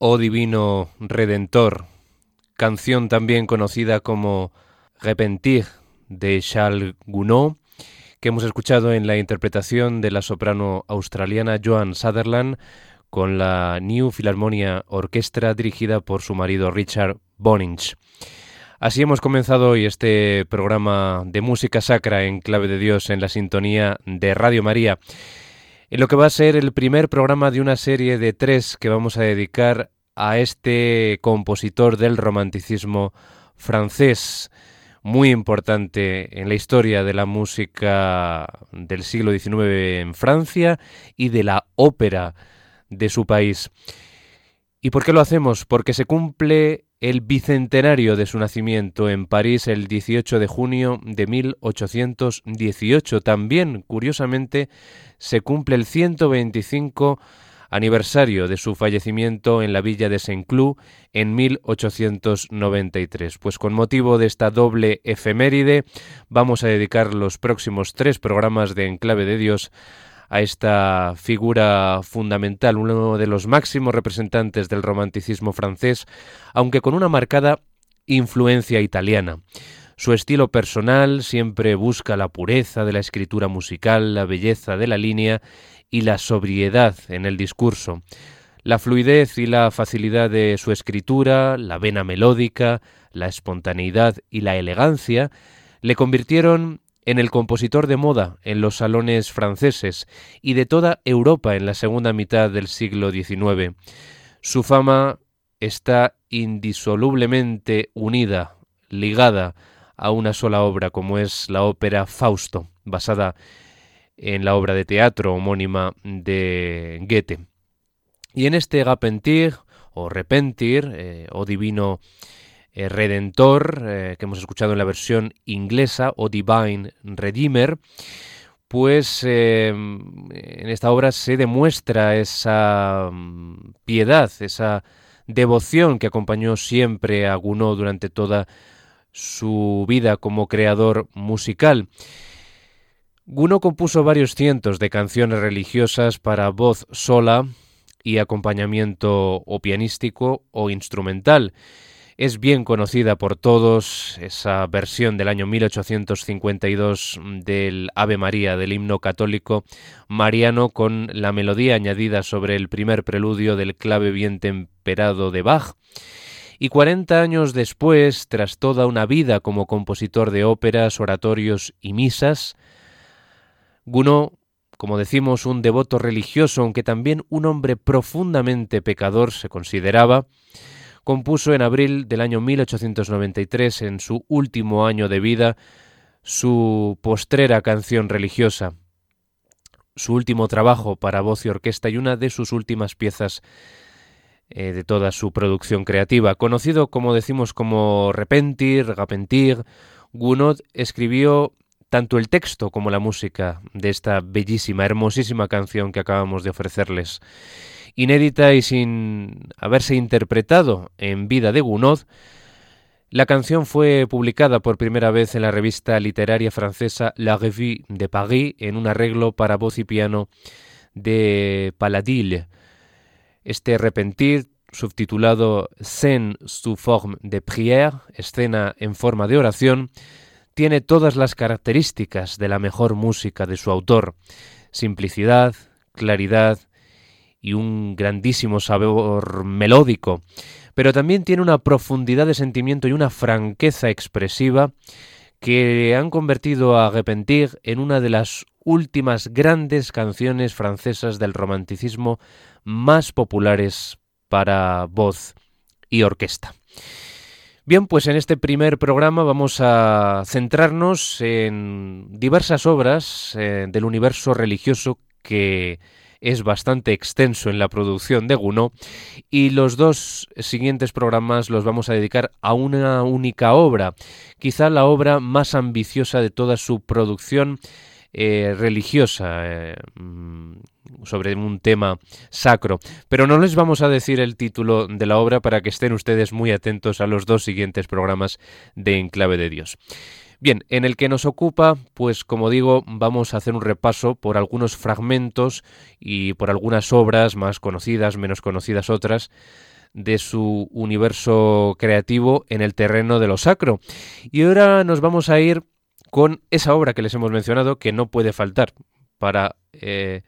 Oh Divino Redentor, canción también conocida como Repentir de Charles Gounod, que hemos escuchado en la interpretación de la soprano australiana Joan Sutherland con la New Philharmonia Orchestra dirigida por su marido Richard Boninch. Así hemos comenzado hoy este programa de música sacra en clave de Dios en la sintonía de Radio María en lo que va a ser el primer programa de una serie de tres que vamos a dedicar a este compositor del romanticismo francés, muy importante en la historia de la música del siglo XIX en Francia y de la ópera de su país. ¿Y por qué lo hacemos? Porque se cumple el bicentenario de su nacimiento en París el 18 de junio de 1818. También, curiosamente, se cumple el 125 aniversario de su fallecimiento en la villa de Saint-Cloud en 1893. Pues con motivo de esta doble efeméride vamos a dedicar los próximos tres programas de Enclave de Dios a esta figura fundamental, uno de los máximos representantes del romanticismo francés, aunque con una marcada influencia italiana. Su estilo personal siempre busca la pureza de la escritura musical, la belleza de la línea y la sobriedad en el discurso. La fluidez y la facilidad de su escritura, la vena melódica, la espontaneidad y la elegancia le convirtieron en el compositor de moda en los salones franceses y de toda Europa en la segunda mitad del siglo XIX. Su fama está indisolublemente unida, ligada a una sola obra como es la ópera Fausto, basada en la obra de teatro homónima de Goethe. Y en este Gapentir o Repentir eh, o Divino eh, Redentor, eh, que hemos escuchado en la versión inglesa, o Divine Redeemer, pues eh, en esta obra se demuestra esa mm, piedad, esa devoción que acompañó siempre a Gounod durante toda su vida como creador musical. Gounod compuso varios cientos de canciones religiosas para voz sola y acompañamiento o pianístico o instrumental, es bien conocida por todos esa versión del año 1852 del Ave María del himno católico mariano con la melodía añadida sobre el primer preludio del clave bien temperado de Bach. Y 40 años después, tras toda una vida como compositor de óperas, oratorios y misas, Gounod, como decimos, un devoto religioso, aunque también un hombre profundamente pecador se consideraba, compuso en abril del año 1893, en su último año de vida, su postrera canción religiosa, su último trabajo para voz y orquesta y una de sus últimas piezas eh, de toda su producción creativa. Conocido, como decimos, como Repentir, Regapentir, Gounod escribió tanto el texto como la música de esta bellísima, hermosísima canción que acabamos de ofrecerles inédita y sin haberse interpretado en vida de Gounod, la canción fue publicada por primera vez en la revista literaria francesa La Revue de Paris en un arreglo para voz y piano de Paladil. Este repentir, subtitulado Scène sous forme de prière, escena en forma de oración, tiene todas las características de la mejor música de su autor: simplicidad, claridad, y un grandísimo sabor melódico, pero también tiene una profundidad de sentimiento y una franqueza expresiva que han convertido a Repentir en una de las últimas grandes canciones francesas del romanticismo más populares para voz y orquesta. Bien, pues en este primer programa vamos a centrarnos en diversas obras eh, del universo religioso que es bastante extenso en la producción de Gounod y los dos siguientes programas los vamos a dedicar a una única obra, quizá la obra más ambiciosa de toda su producción eh, religiosa eh, mm, sobre un tema sacro. Pero no les vamos a decir el título de la obra para que estén ustedes muy atentos a los dos siguientes programas de Enclave de Dios. Bien, en el que nos ocupa, pues como digo, vamos a hacer un repaso por algunos fragmentos y por algunas obras más conocidas, menos conocidas otras, de su universo creativo en el terreno de lo sacro. Y ahora nos vamos a ir con esa obra que les hemos mencionado, que no puede faltar para eh,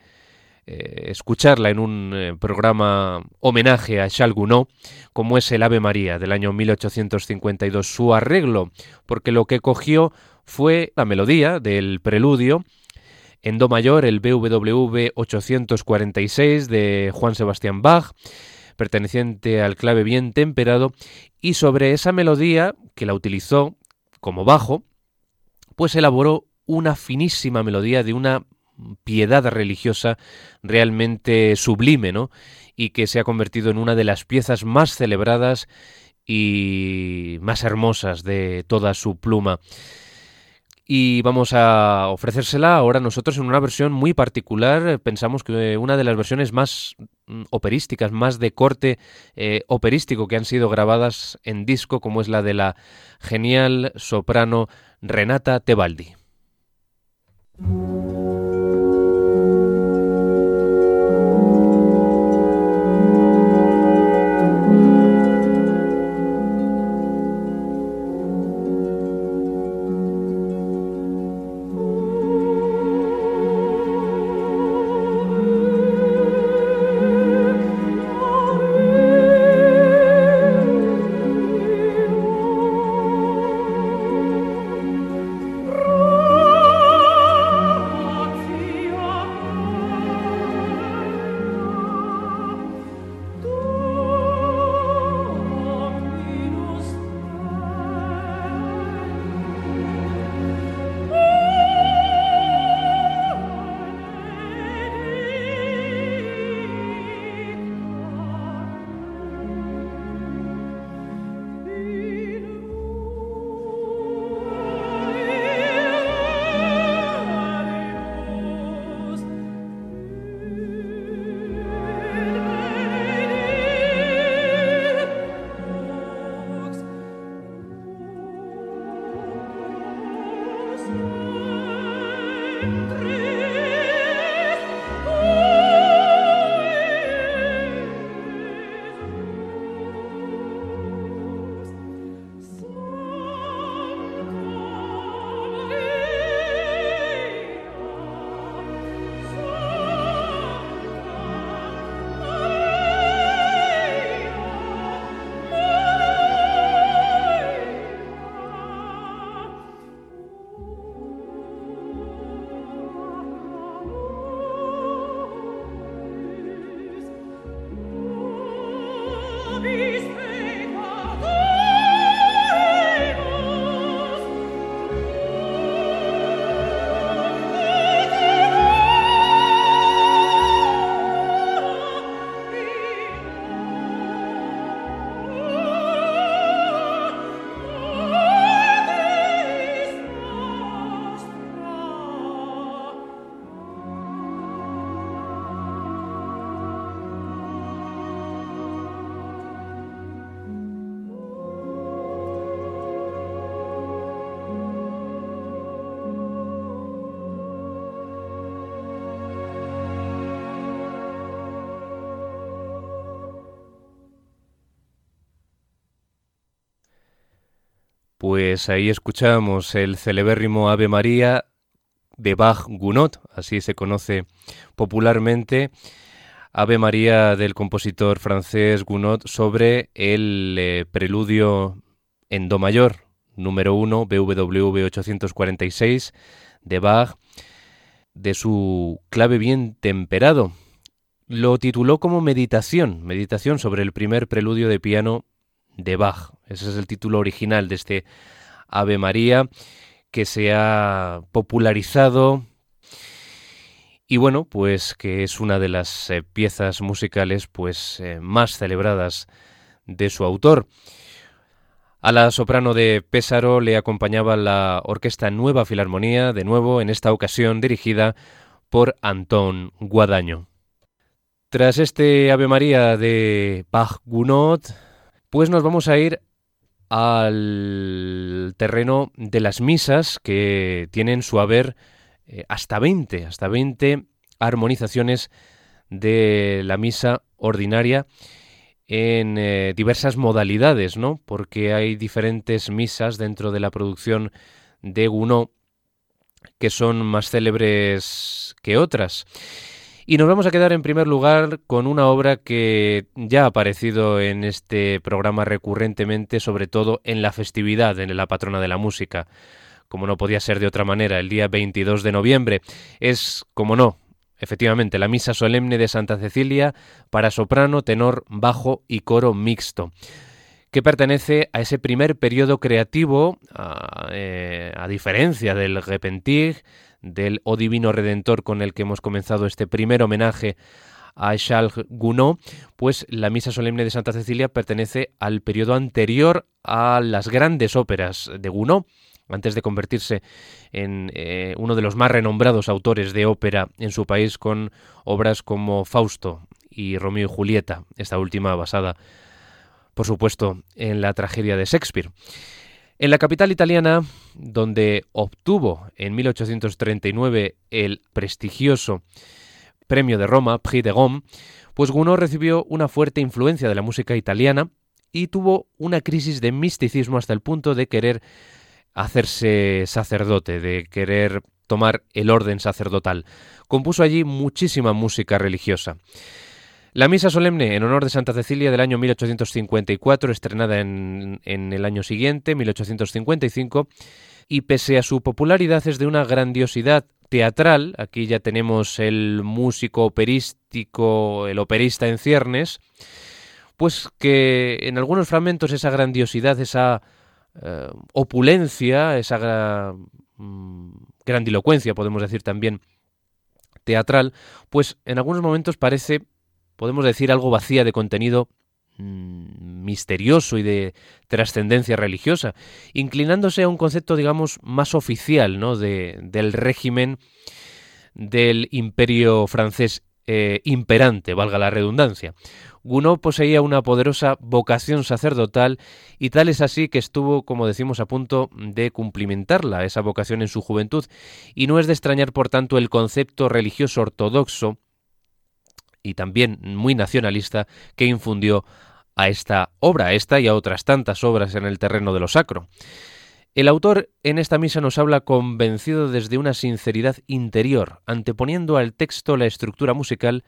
eh, escucharla en un eh, programa homenaje a Charles Gounod, como es el Ave María del año 1852. Su arreglo, porque lo que cogió fue la melodía del preludio en Do mayor, el BWV 846 de Juan Sebastián Bach, perteneciente al clave bien temperado, y sobre esa melodía, que la utilizó como bajo, pues elaboró una finísima melodía de una piedad religiosa realmente sublime, ¿no? Y que se ha convertido en una de las piezas más celebradas y más hermosas de toda su pluma. Y vamos a ofrecérsela ahora nosotros en una versión muy particular. Pensamos que una de las versiones más mm, operísticas, más de corte eh, operístico que han sido grabadas en disco, como es la de la genial soprano Renata Tebaldi. Pues ahí escuchamos el celebérrimo Ave María de Bach Gounod, así se conoce popularmente. Ave María del compositor francés Gounod sobre el eh, preludio en Do mayor, número 1, BWV 846 de Bach, de su clave bien temperado. Lo tituló como Meditación, meditación sobre el primer preludio de piano de Bach. Ese es el título original de este Ave María que se ha popularizado y bueno, pues que es una de las eh, piezas musicales pues eh, más celebradas de su autor. A la soprano de Pésaro le acompañaba la orquesta Nueva Filarmonía, de nuevo en esta ocasión dirigida por Antón Guadaño. Tras este Ave María de Bach-Gounod, pues nos vamos a ir al terreno de las misas que tienen su haber eh, hasta 20, hasta 20 armonizaciones de la misa ordinaria en eh, diversas modalidades, ¿no? Porque hay diferentes misas dentro de la producción de Gounod que son más célebres que otras. Y nos vamos a quedar en primer lugar con una obra que ya ha aparecido en este programa recurrentemente, sobre todo en la festividad, en la patrona de la música. Como no podía ser de otra manera, el día 22 de noviembre. Es, como no, efectivamente, la misa solemne de Santa Cecilia para soprano, tenor, bajo y coro mixto que pertenece a ese primer periodo creativo, a, eh, diferencia del Repentir, del O Divino Redentor con el que hemos comenzado este primer homenaje a Charles Gounod, pues la Misa Solemne de Santa Cecilia pertenece al periodo anterior a las grandes óperas de Gounod, antes de convertirse en eh, uno de los más renombrados autores de ópera en su país con obras como Fausto y Romeo y Julieta, esta última basada por supuesto, en la tragedia de Shakespeare. En la capital italiana, donde obtuvo en 1839 el prestigioso premio de Roma, Prix de Rome, pues Gounod recibió una fuerte influencia de la música italiana y tuvo una crisis de misticismo hasta el punto de querer hacerse sacerdote, de querer tomar el orden sacerdotal. Compuso allí muchísima música religiosa. La misa solemne en honor de Santa Cecilia del año 1854, estrenada en, el año siguiente, 1855, y pese a su popularidad es de una grandiosidad teatral, aquí ya tenemos el músico operístico, el operista en ciernes, pues que en algunos fragmentos esa grandiosidad, esa eh, opulencia, esa mm, grandilocuencia, podemos decir también, teatral, pues en algunos momentos parece podemos decir, algo vacía de contenido mm, misterioso y de trascendencia religiosa, inclinándose a un concepto, digamos, más oficial ¿no? de, del régimen del imperio francés eh, imperante, valga la redundancia. Gounod poseía una poderosa vocación sacerdotal y tal es así que estuvo, como decimos, a punto de cumplimentarla, esa vocación en su juventud, y no es de extrañar, por tanto, el concepto religioso ortodoxo y también muy nacionalista que infundió a esta obra, a esta y a otras tantas obras en el terreno de lo sacro. El autor en esta misa nos habla convencido desde una sinceridad interior, anteponiendo al texto la estructura musical,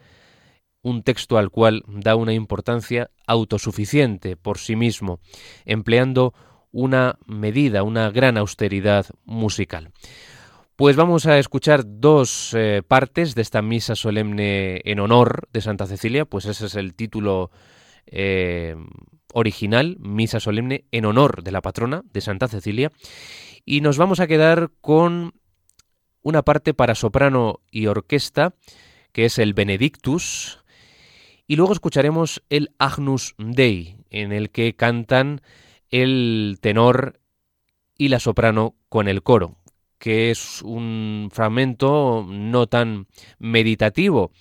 un texto al cual da una importancia autosuficiente por sí mismo, empleando una medida, una gran austeridad musical. Pues vamos a escuchar dos eh, partes de esta misa solemne en honor de Santa Cecilia, pues ese es el título eh, original, misa solemne en honor de la patrona de Santa Cecilia, y nos vamos a quedar con una parte para soprano y orquesta, que es el Benedictus, y luego escucharemos el Agnus Dei, en el que cantan el tenor y la soprano con el coro que es un fragmento no tan meditativo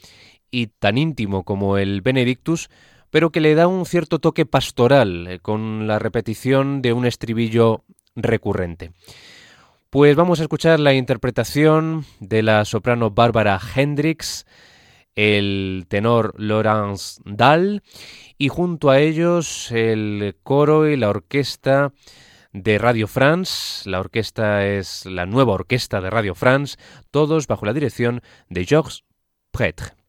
y tan íntimo como el Benedictus, pero que le da un cierto toque pastoral eh, con la repetición de un estribillo recurrente. Pues vamos a escuchar la interpretación de la soprano Bárbara Hendricks, el tenor Laurence Dahl y junto a ellos el coro y la orquesta de Radio France. La orquesta es la nueva orquesta de Radio France, todos bajo la dirección de Georges Prêtre.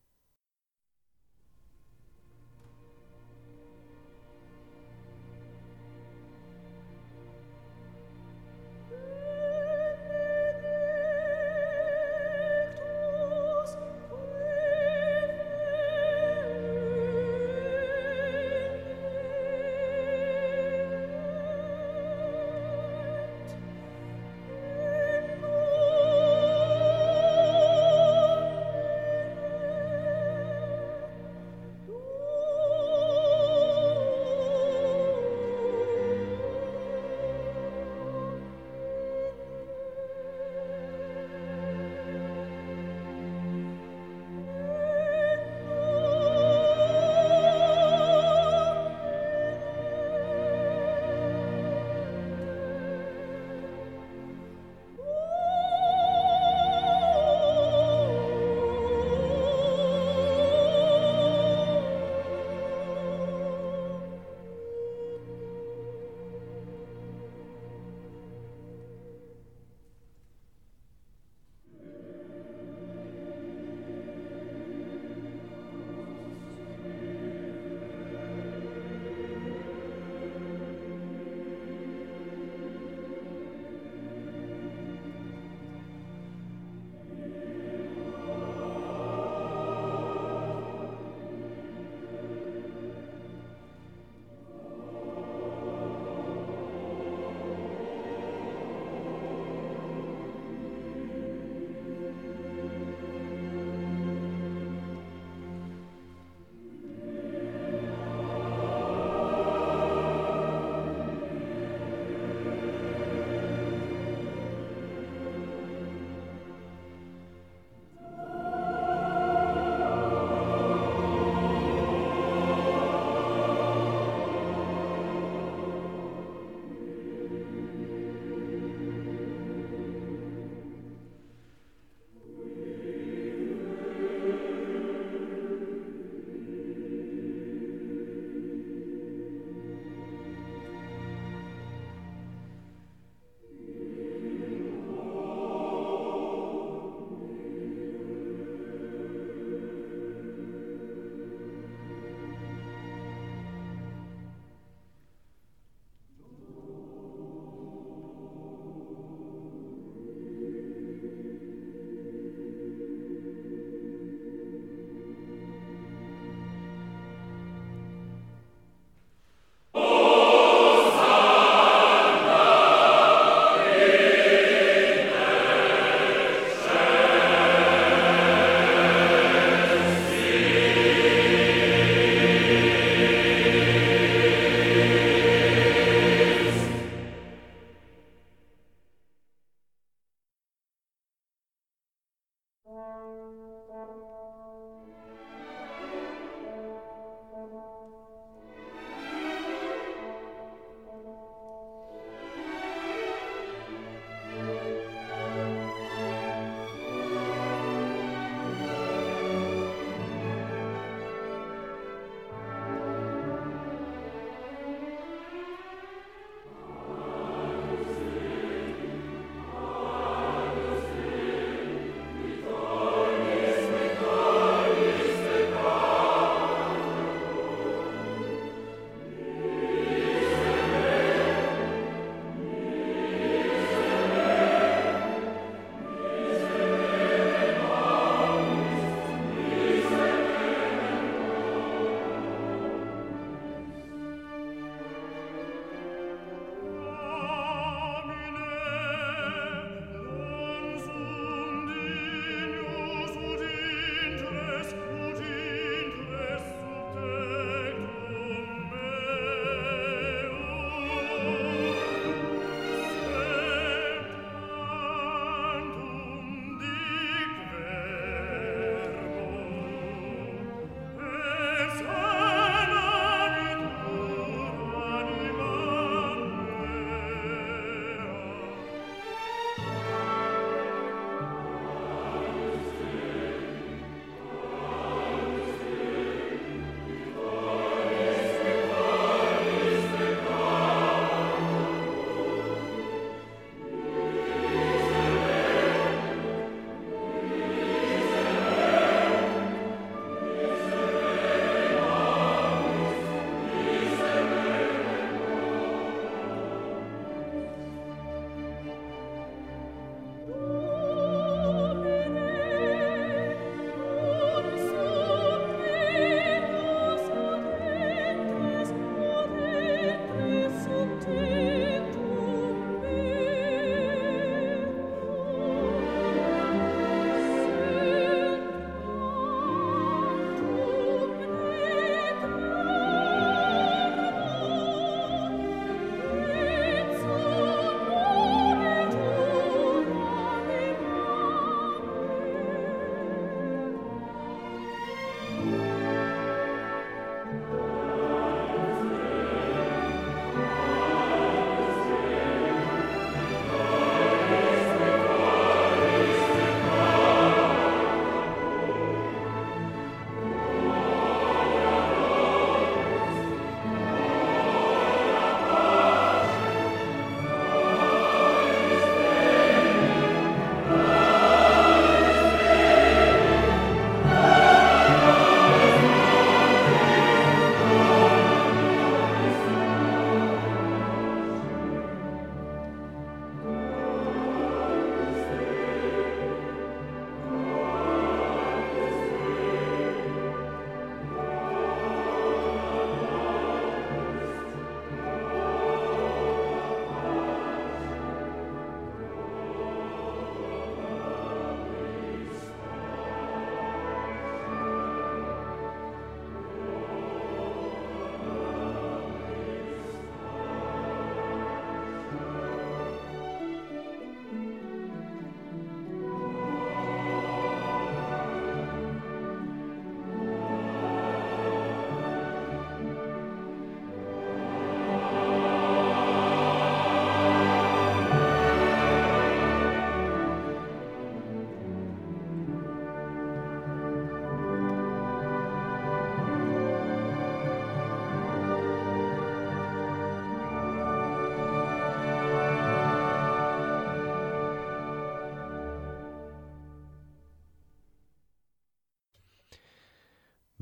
Música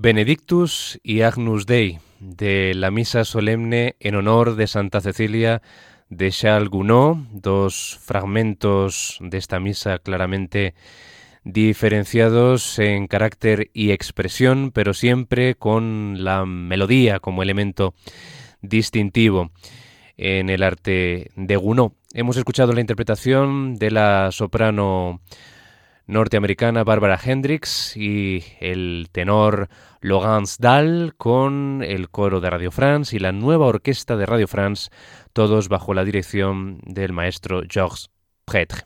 Benedictus y Agnus Dei, de la misa solemne en honor de Santa Cecilia de Charles Gounod, dos fragmentos de esta misa claramente diferenciados en carácter y expresión, pero siempre con la melodía como elemento distintivo en el arte de Gounod. Hemos escuchado la interpretación de la soprano norteamericana Barbara Hendricks y el tenor Laurence Dahl con el coro de Radio France y la nueva orquesta de Radio France, todos bajo la dirección del maestro Georges Prêtre.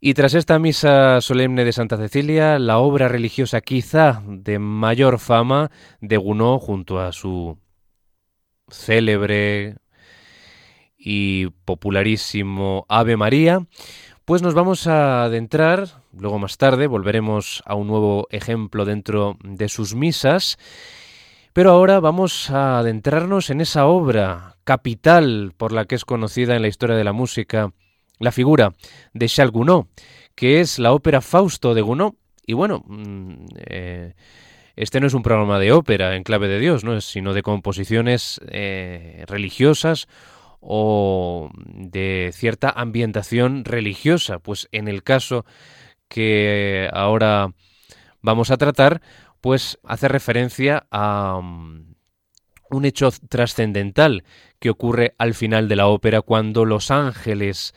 Y tras esta misa solemne de Santa Cecilia, la obra religiosa quizá de mayor fama de Gounod junto a su célebre y popularísimo Ave María, pues nos vamos a adentrar, luego más tarde volveremos a un nuevo ejemplo dentro de sus misas, pero ahora vamos a adentrarnos en esa obra capital por la que es conocida en la historia de la música la figura de Charles Gounod, que es la ópera Fausto de Gounod. Y bueno, mm, eh, este no es un programa de ópera en clave de Dios, ¿no? sino de composiciones eh, religiosas o de cierta ambientación religiosa. Pues en el caso que ahora vamos a tratar, pues hace referencia a um, un hecho trascendental que ocurre al final de la ópera cuando los ángeles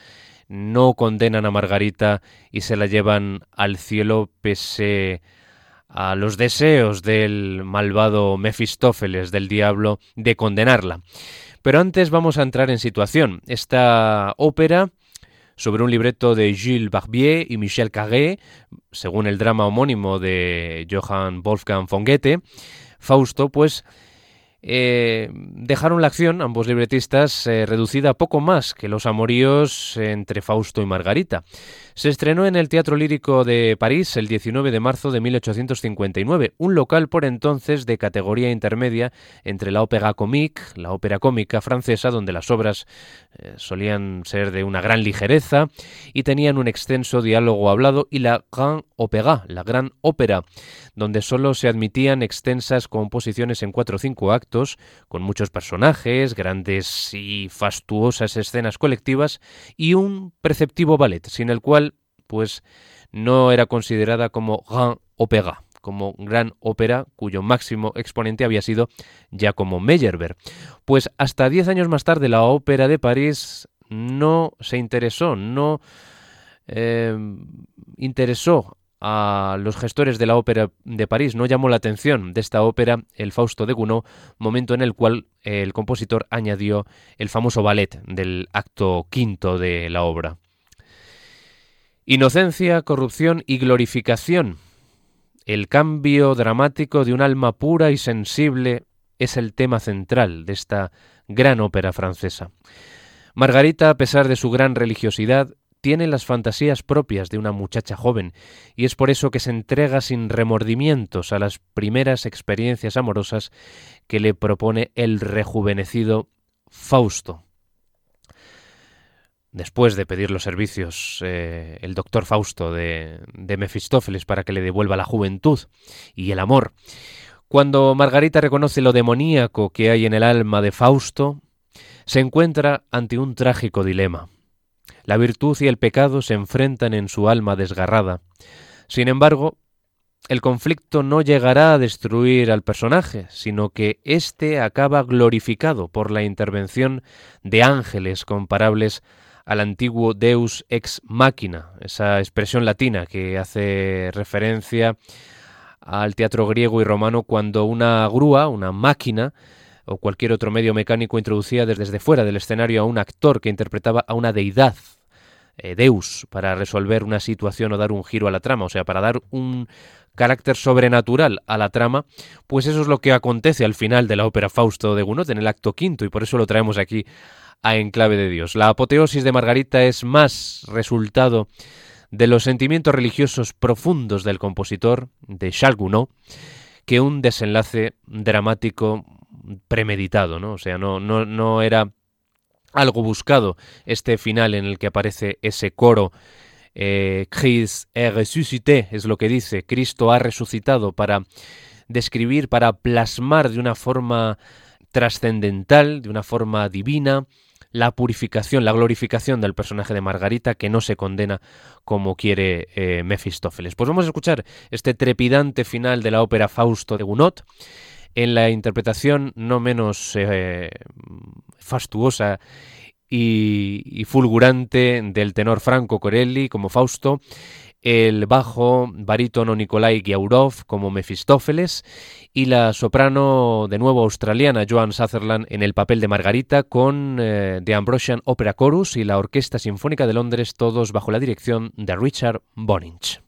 no condenan a Margarita y se la llevan al cielo pese a los deseos del malvado Mefistófeles, del diablo, de condenarla. Pero antes vamos a entrar en situación. Esta ópera sobre un libreto de Gilles Barbier y Michel Carré, según el drama homónimo de Johann Wolfgang von Goethe, Fausto, pues eh, dejaron la acción, ambos libretistas, eh, reducida a poco más que los amoríos entre Fausto y Margarita. Se estrenó en el Teatro Lírico de París el 19 de marzo de 1859, un local por entonces de categoría intermedia entre la ópera comique, la ópera cómica francesa, donde las obras eh, solían ser de una gran ligereza y tenían un extenso diálogo hablado, y la Grand Opéra, la gran ópera, donde solo se admitían extensas composiciones en cuatro o cinco actos, con muchos personajes, grandes y fastuosas escenas colectivas y un perceptivo ballet, sin el cual pues no era considerada como gran ópera, como gran ópera cuyo máximo exponente había sido Giacomo Meyerbeer. Pues hasta diez años más tarde la ópera de París no se interesó, no eh, interesó a los gestores de la ópera de París, no llamó la atención de esta ópera el Fausto de Gounod, momento en el cual el compositor añadió el famoso ballet del acto quinto de la obra. Inocencia, corrupción y glorificación. El cambio dramático de un alma pura y sensible es el tema central de esta gran ópera francesa. Margarita, a pesar de su gran religiosidad, tiene las fantasías propias de una muchacha joven, y es por eso que se entrega sin remordimientos a las primeras experiencias amorosas que le propone el rejuvenecido Fausto. Después de pedir los servicios eh, el doctor Fausto de, de Mefistófeles para que le devuelva la juventud y el amor, cuando Margarita reconoce lo demoníaco que hay en el alma de Fausto, se encuentra ante un trágico dilema. La virtud y el pecado se enfrentan en su alma desgarrada. Sin embargo, el conflicto no llegará a destruir al personaje, sino que éste acaba glorificado por la intervención de ángeles comparables al antiguo Deus ex machina, esa expresión latina que hace referencia al teatro griego y romano cuando una grúa, una máquina o cualquier otro medio mecánico introducía desde fuera del escenario a un actor que interpretaba a una deidad, eh, Deus, para resolver una situación o dar un giro a la trama, o sea, para dar un carácter sobrenatural a la trama, pues eso es lo que acontece al final de la ópera Fausto de Gounod en el acto quinto y por eso lo traemos aquí a Enclave de Dios. La apoteosis de Margarita es más resultado de los sentimientos religiosos profundos del compositor, de Charles Gounod, que un desenlace dramático premeditado, ¿no? O sea, no, no, no era algo buscado este final en el que aparece ese coro eh, Christ est es lo que dice, Cristo ha resucitado para describir, para plasmar de una forma trascendental, de una forma divina, la purificación, la glorificación del personaje de Margarita que no se condena como quiere eh, Mefistófeles. Pues vamos a escuchar este trepidante final de la ópera Fausto de Gounod en la interpretación no menos eh, fastuosa y, fulgurante del tenor Franco Corelli como Fausto, el bajo barítono Nikolai Giaurov como Mefistófeles y la soprano de nuevo australiana Joan Sutherland en el papel de Margarita con eh, The Ambrosian Opera Chorus y la Orquesta Sinfónica de Londres, todos bajo la dirección de Richard Boninch.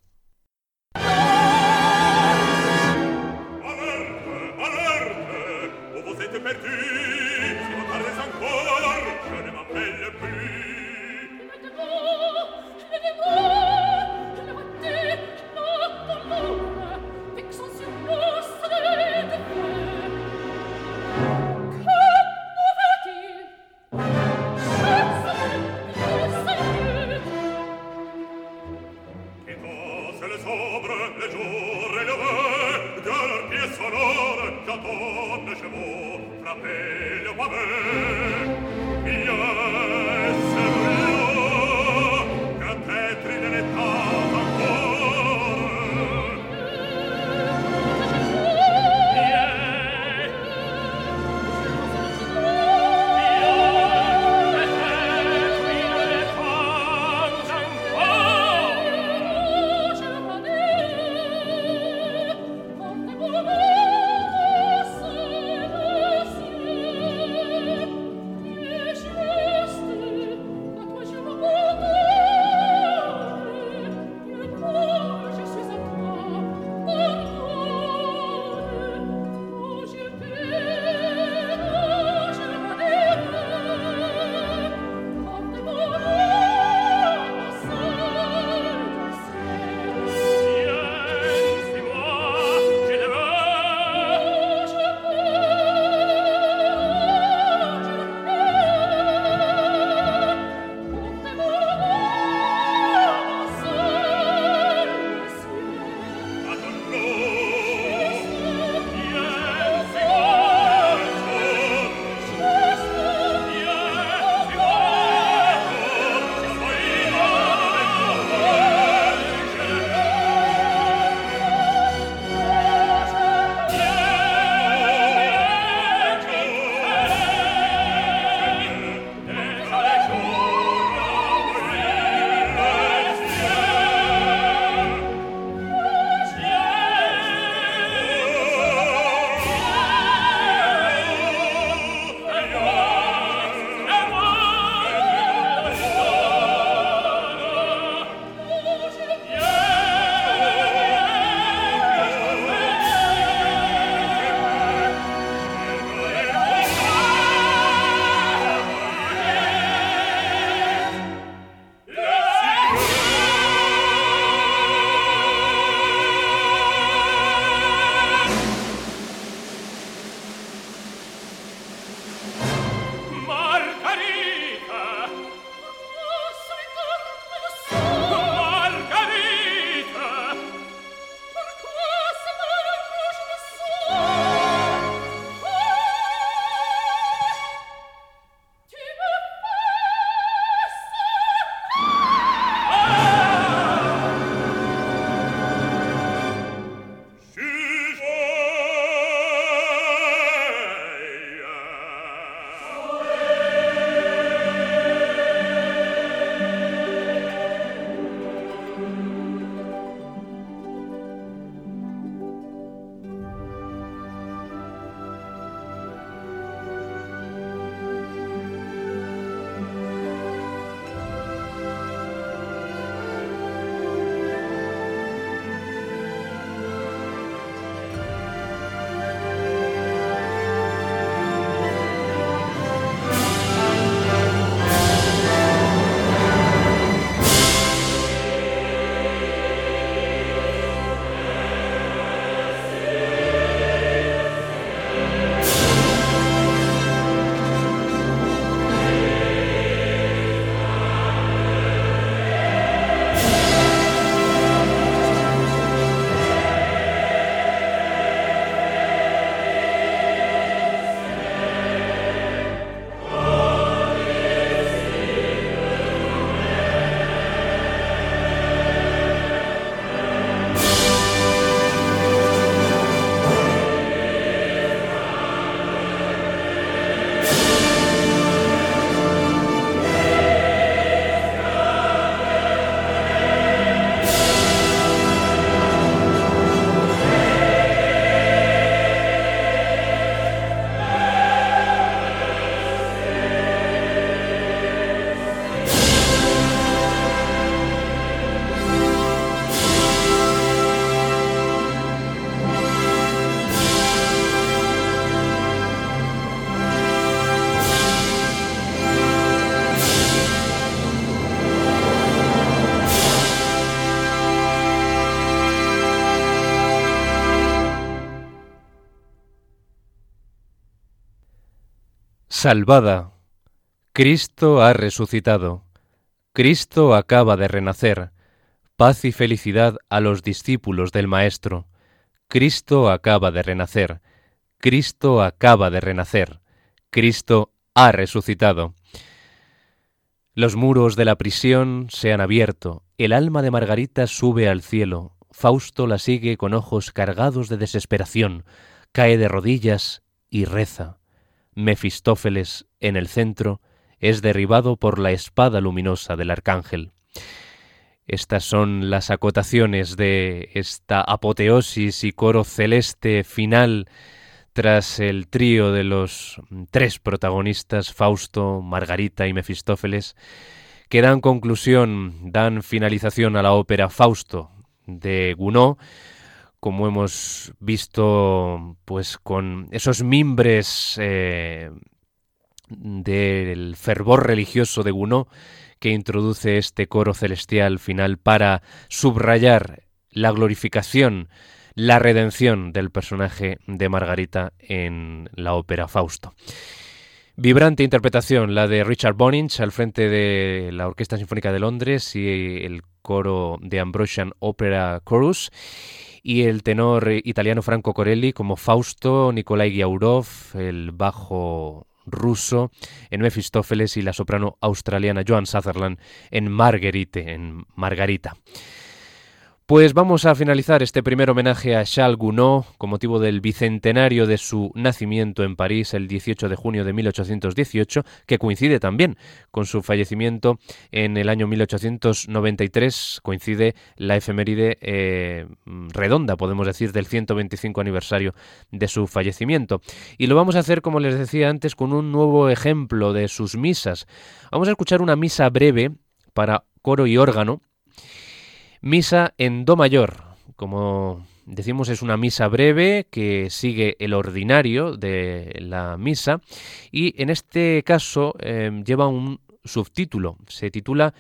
Salvada. Cristo ha resucitado. Cristo acaba de renacer. Paz y felicidad a los discípulos del Maestro. Cristo acaba de renacer. Cristo acaba de renacer. Cristo ha resucitado. Los muros de la prisión se han abierto. El alma de Margarita sube al cielo. Fausto la sigue con ojos cargados de desesperación. Cae de rodillas y reza. Mefistófeles, en el centro, es derribado por la espada luminosa del arcángel. Estas son las acotaciones de esta apoteosis y coro celeste final tras el trío de los tres protagonistas, Fausto, Margarita y Mefistófeles, que dan conclusión, dan finalización a la ópera Fausto de Gounod, como hemos visto, pues con esos mimbres eh, del fervor religioso de Gounod que introduce este coro celestial final para subrayar la glorificación, la redención del personaje de Margarita en la ópera Fausto. Vibrante interpretación, la de Richard Boninch al frente de la Orquesta Sinfónica de Londres y el coro de Ambrosian Opera Chorus y el tenor italiano Franco Corelli como Fausto, Nikolai Giaurov, el bajo ruso en Mefistófeles y la soprano australiana Joan Sutherland en Marguerite, en Margarita. Pues vamos a finalizar este primer homenaje a Charles Gounod con motivo del bicentenario de su nacimiento en París el 18 de junio de 1818, que coincide también con su fallecimiento en el año 1893, coincide la efeméride eh, redonda, podemos decir, del 125 aniversario de su fallecimiento. Y lo vamos a hacer, como les decía antes, con un nuevo ejemplo de sus misas. Vamos a escuchar una misa breve para coro y órgano Misa en Do mayor. Como decimos, es una misa breve que sigue el ordinario de la misa y en este caso em, lleva un subtítulo. Se titula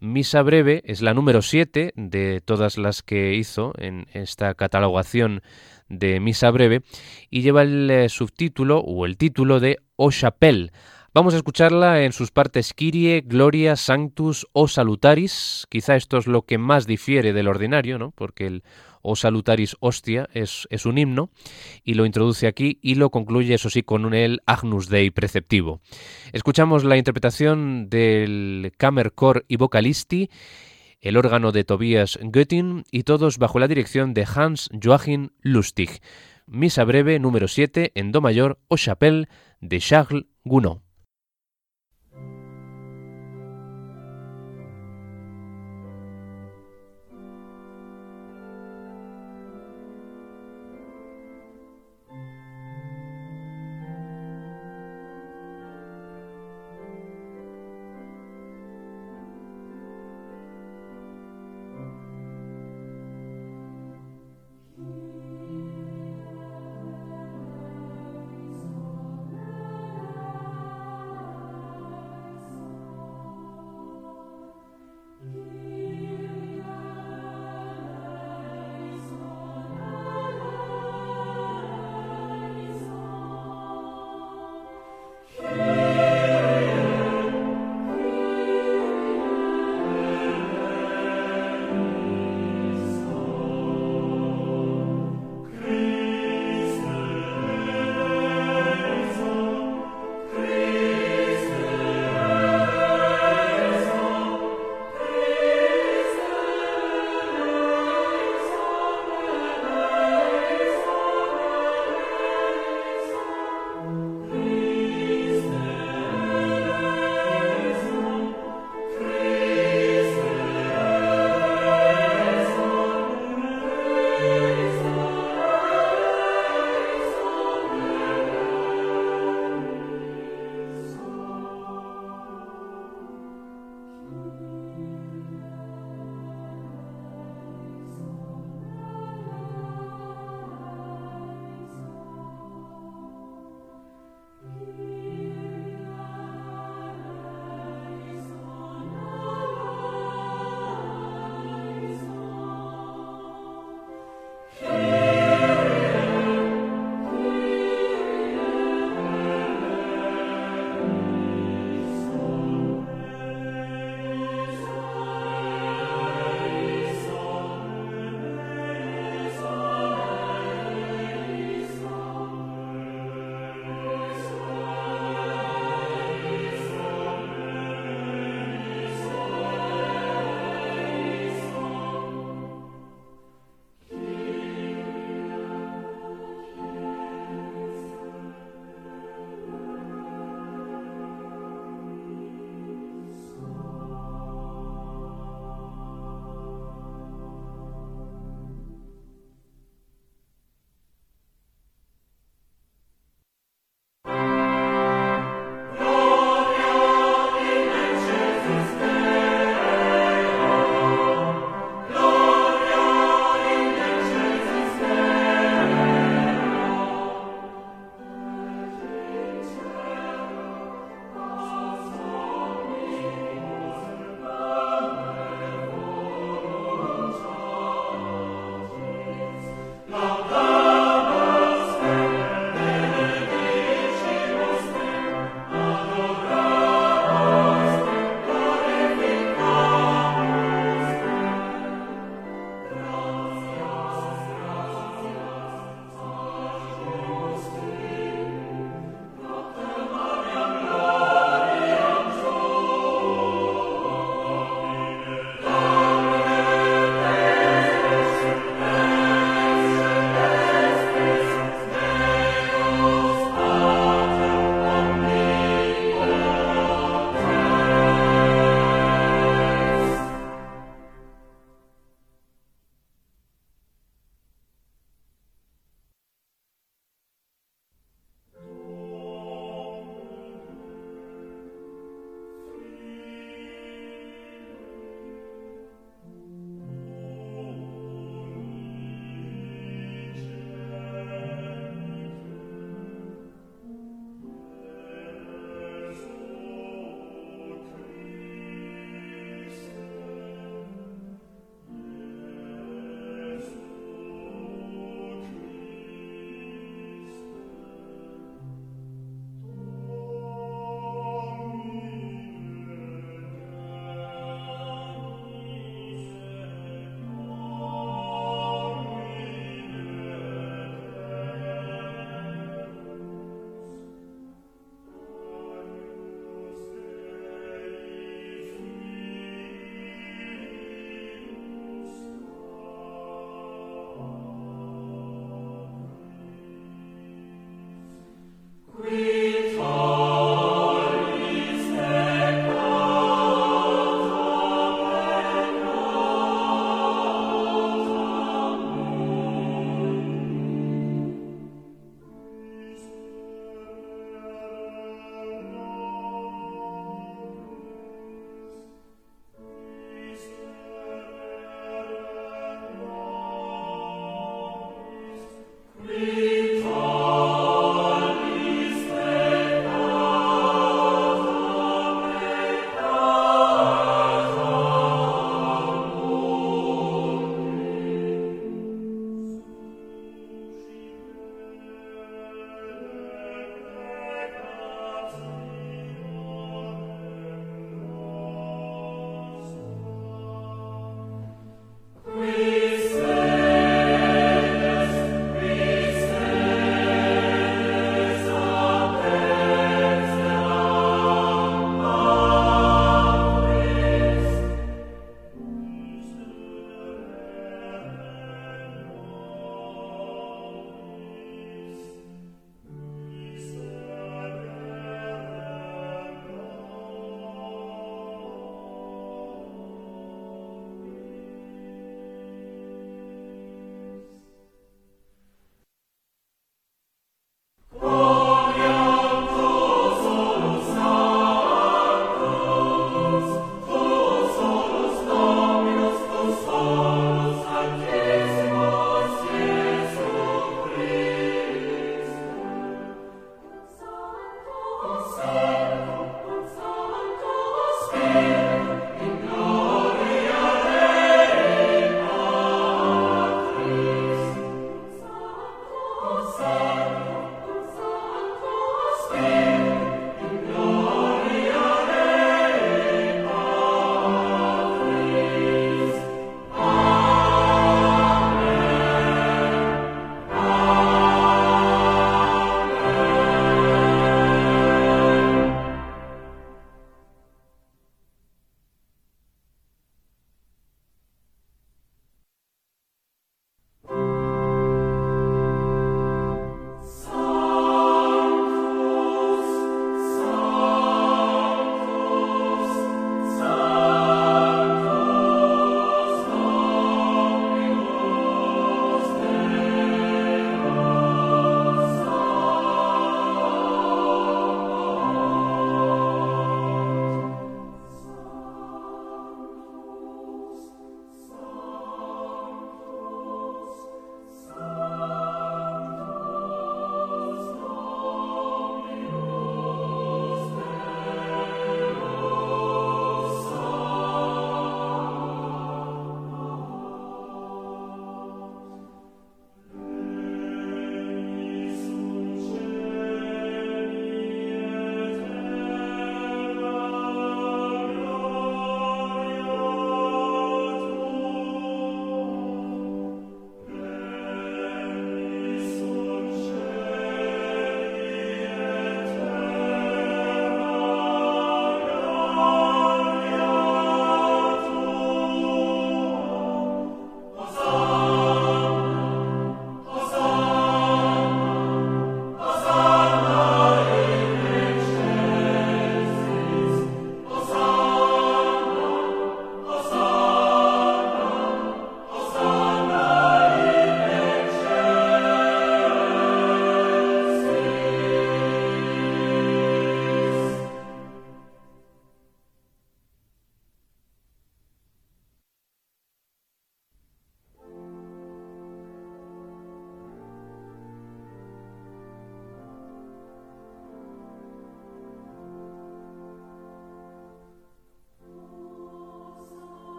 Misa breve, es la número 7 de todas las que hizo en esta catalogación de misa breve y lleva el eh, subtítulo o el título de O Chapelle Vamos a escucharla en sus partes Kyrie, Gloria, Sanctus o Salutaris. Quizá esto es lo que más difiere del ordinario, ¿no? Porque el O Salutaris Hostia es, un himno y lo introduce aquí y lo concluye, eso sí, con un el Agnus Dei preceptivo. Escuchamos la interpretación del Kammerchor y Vocalisti, el órgano de Tobias Götting y todos bajo la dirección de Hans Joachim Lustig. Misa breve número 7 en Do mayor o Chapelle de Charles Gounod.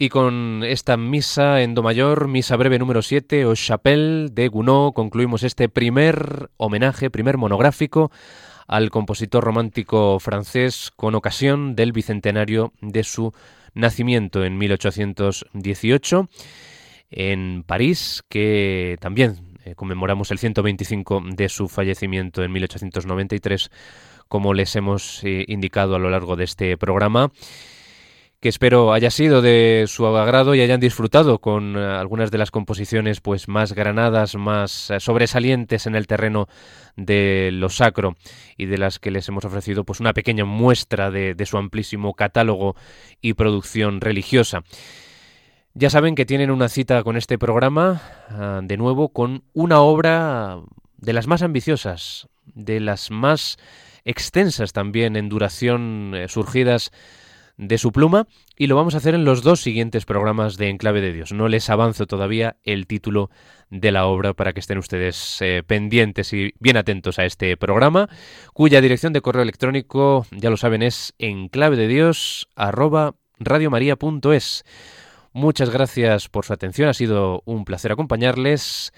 Y con esta misa en Do mayor, misa breve número 7, o Chapelle de Gounod, concluimos este primer homenaje, primer monográfico al compositor romántico francés con ocasión del bicentenario de su nacimiento en 1818 en París, que también eh, conmemoramos el 125 de su fallecimiento en 1893, como les hemos eh, indicado a lo largo de este programa que espero haya sido de su agrado y hayan disfrutado con eh, algunas de las composiciones pues más granadas, más eh, sobresalientes en el terreno de lo sacro y de las que les hemos ofrecido pues una pequeña muestra de, su amplísimo catálogo y producción religiosa. Ya saben que tienen una cita con este programa, ah, de nuevo, con una obra de las más ambiciosas, de las más extensas también en duración, eh, surgidas de su pluma y lo vamos a hacer en los dos siguientes programas de Enclave de Dios. No les avanzo todavía el título de la obra para que estén ustedes eh, pendientes y bien atentos a este programa, cuya dirección de correo electrónico, ya lo saben, es enclave de Dios Muchas gracias por su atención, ha sido un placer acompañarles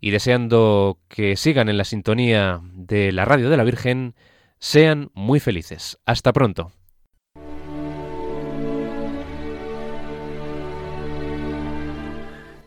y deseando que sigan en la sintonía de la radio de la Virgen, sean muy felices. Hasta pronto.